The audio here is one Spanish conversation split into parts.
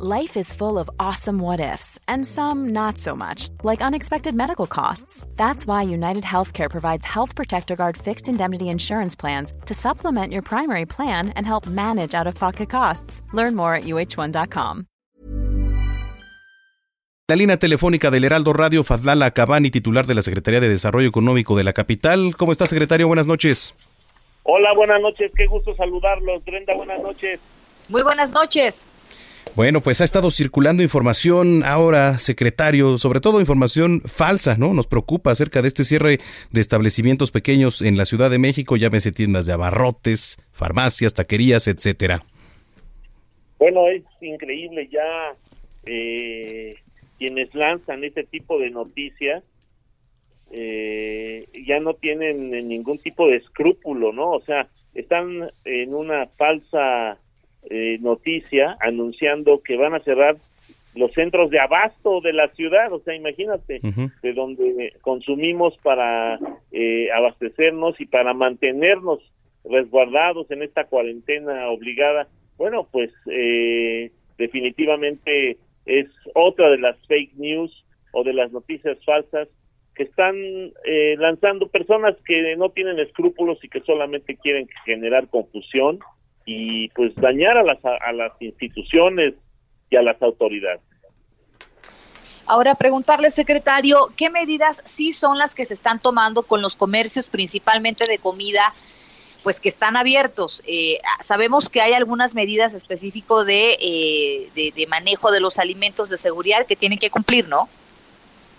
Life is full of awesome what ifs, and some not so much, like unexpected medical costs. That's why United Healthcare provides Health Protector Guard fixed indemnity insurance plans to supplement your primary plan and help manage out of pocket costs. Learn more at uh1.com. La línea telefónica del Heraldo Radio, Fadlala Cabani, titular de la Secretaría de Desarrollo Económico de la capital. ¿Cómo está, secretario? Buenas noches. Hola, buenas noches. Qué gusto saludarlos. Brenda, buenas noches. Muy buenas noches. Bueno, pues ha estado circulando información ahora, secretario, sobre todo información falsa, ¿no? Nos preocupa acerca de este cierre de establecimientos pequeños en la Ciudad de México, llámese tiendas de abarrotes, farmacias, taquerías, etcétera. Bueno, es increíble ya eh, quienes lanzan este tipo de noticias eh, ya no tienen ningún tipo de escrúpulo, ¿no? O sea, están en una falsa eh, noticia anunciando que van a cerrar los centros de abasto de la ciudad, o sea, imagínate, de donde consumimos para eh, abastecernos y para mantenernos resguardados en esta cuarentena obligada. Bueno, pues eh, definitivamente es otra de las fake news o de las noticias falsas que están eh, lanzando personas que no tienen escrúpulos y que solamente quieren generar confusión y pues dañar a las, a las instituciones y a las autoridades. Ahora, preguntarle, secretario, ¿qué medidas sí son las que se están tomando con los comercios, principalmente de comida, pues que están abiertos? Eh, sabemos que hay algunas medidas específicas de, eh, de, manejo de los alimentos de seguridad que tienen que cumplir, ¿no?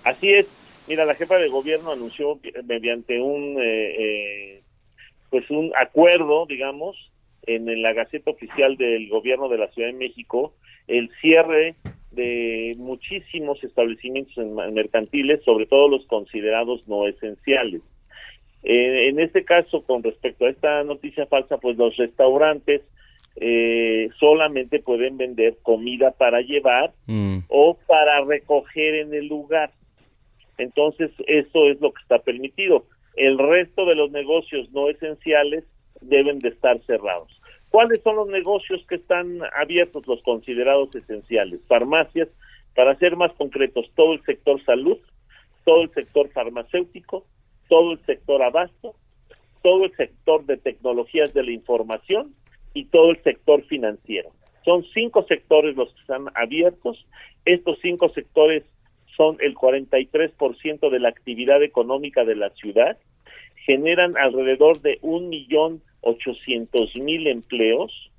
Así es. Mira, la jefa de gobierno anunció mediante un, eh, pues un acuerdo, digamos, en la Gaceta Oficial del Gobierno de la Ciudad de México el cierre de muchísimos establecimientos mercantiles, sobre todo los considerados no esenciales. Eh, en este caso, con respecto a esta noticia falsa, pues los restaurantes eh, solamente pueden vender comida para llevar mm. o para recoger en el lugar. Entonces, eso es lo que está permitido. El resto de los negocios no esenciales deben de estar cerrados. ¿Cuáles son los negocios que están abiertos, los considerados esenciales? Farmacias, para ser más concretos, todo el sector salud, todo el sector farmacéutico, todo el sector abasto, todo el sector de tecnologías de la información y todo el sector financiero. Son cinco sectores los que están abiertos. Estos cinco sectores son el 43% de la actividad económica de la ciudad, generan alrededor de un millón ochocientos mil empleos,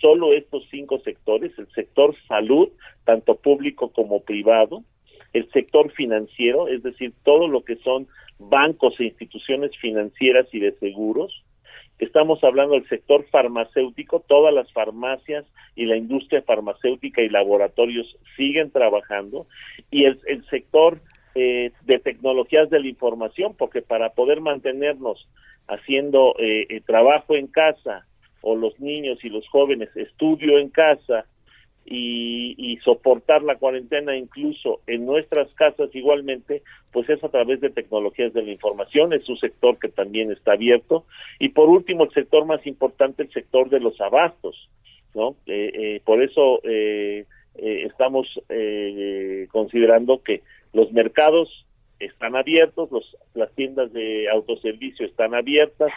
solo estos cinco sectores, el sector salud, tanto público como privado, el sector financiero, es decir, todo lo que son bancos e instituciones financieras y de seguros, estamos hablando del sector farmacéutico, todas las farmacias y la industria farmacéutica y laboratorios siguen trabajando, y el, el sector eh, de tecnologías de la información, porque para poder mantenernos haciendo eh, eh, trabajo en casa o los niños y los jóvenes estudio en casa y, y, soportar la cuarentena incluso en nuestras casas igualmente, pues es a través de tecnologías de la información, es un sector que también está abierto. Y por último, el sector más importante, el sector de los abastos, ¿no? Eh, por eso estamos considerando que los mercados están abiertos, los, las tiendas de autoservicio están abiertas,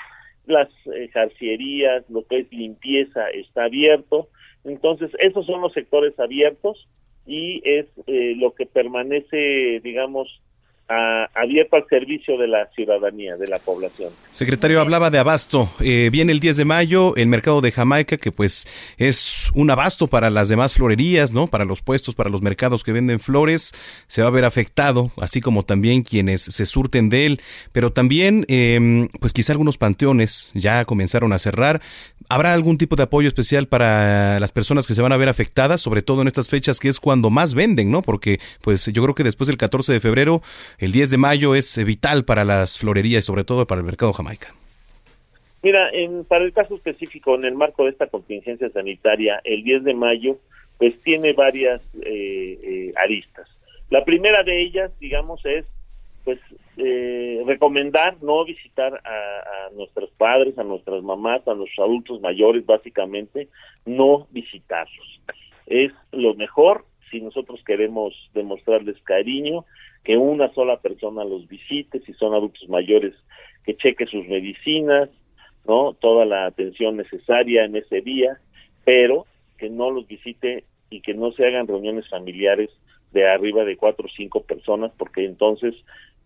las eh, jarcierías, lo que es limpieza está abierto. Entonces, esos son los sectores abiertos y es eh, lo que permanece, digamos, abierto al servicio de la ciudadanía, de la población. Secretario, hablaba de abasto. Eh, viene el 10 de mayo el mercado de Jamaica, que pues es un abasto para las demás florerías, ¿no? Para los puestos, para los mercados que venden flores, se va a ver afectado, así como también quienes se surten de él. Pero también, em, pues quizá algunos panteones ya comenzaron a cerrar. ¿Habrá algún tipo de apoyo especial para las personas que se van a ver afectadas, sobre todo en estas fechas que es cuando más venden, ¿no? Porque pues yo creo que después del 14 de febrero el 10 de mayo es vital para las florerías y sobre todo para el mercado jamaica. Mira, en, para el caso específico, en el marco de esta contingencia sanitaria, el 10 de mayo, pues tiene varias eh, eh, aristas. La primera de ellas, digamos, es pues eh, recomendar no visitar a, a, nuestros padres, a nuestras mamás, a nuestros adultos mayores, básicamente, no visitarlos. es lo mejor si nosotros queremos demostrarles cariño, que una sola persona los visite, si son adultos mayores, que cheque sus medicinas, ¿no? Toda la atención necesaria en ese día, pero que no los visite y que no se hagan reuniones familiares de arriba de cuatro o cinco personas, porque entonces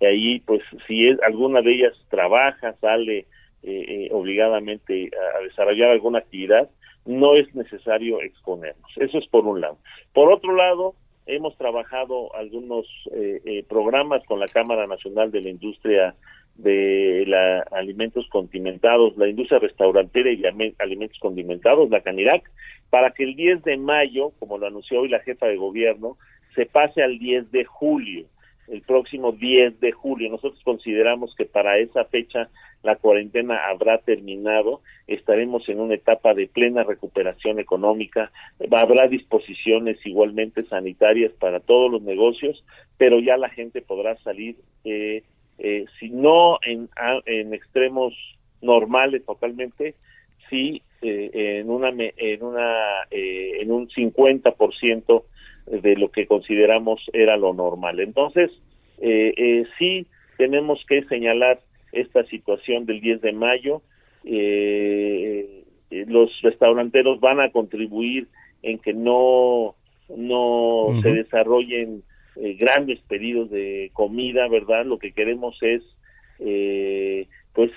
ahí, pues, si es, alguna de ellas trabaja, sale eh, eh, obligadamente a, desarrollar alguna actividad, no es necesario exponernos. Eso es por un lado. Por otro lado, hemos trabajado algunos eh, programas con la Cámara Nacional de la Industria de la alimentos condimentados, la industria restaurantera y alimentos condimentados, la Canirac, para que el 10 de mayo, como lo anunció hoy la jefa de gobierno, se pase al 10 de julio, el próximo 10 de julio. Nosotros consideramos que para esa fecha la cuarentena habrá terminado, estaremos en una etapa de plena recuperación económica, habrá disposiciones igualmente sanitarias para todos los negocios, pero ya la gente podrá salir, eh, eh, si no en, en extremos normales totalmente, sí eh, en una en una eh, en un 50% de lo que consideramos era lo normal. Entonces, eh, eh, sí tenemos que señalar esta situación del 10 de mayo. Eh, los restauranteros van a contribuir en que no no se desarrollen grandes pedidos de comida, ¿verdad? Lo que queremos es, pues,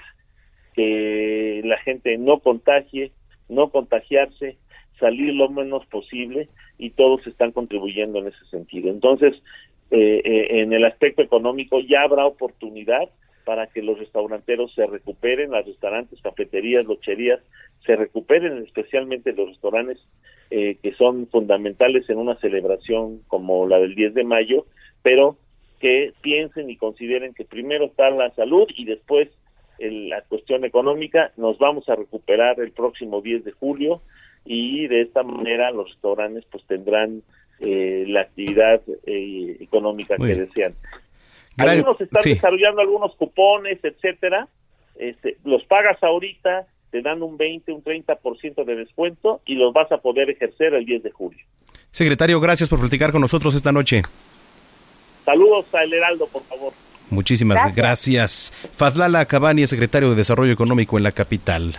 que la gente no contagie, no contagiarse, salir lo menos posible y todos están contribuyendo en ese sentido. Entonces, eh, eh, en el aspecto económico ya habrá oportunidad para que los restauranteros se recuperen, las restaurantes, cafeterías, locherías se recuperen, especialmente los restaurantes eh, que son fundamentales en una celebración como la del 10 de mayo, pero que piensen y consideren que primero está la salud y después la cuestión económica. Nos vamos a recuperar el próximo 10 de julio y de esta manera los restaurantes pues tendrán eh, la actividad eh, económica que desean. Algunos están desarrollando algunos cupones, etcétera. Este, los pagas ahorita, te dan un 20, un 30% de descuento y los vas a poder ejercer el 10 de julio. Secretario, gracias por platicar con nosotros esta noche. Saludos a El Heraldo, por favor. Muchísimas gracias. gracias. Fazlala Cabani, secretario de Desarrollo Económico en la capital.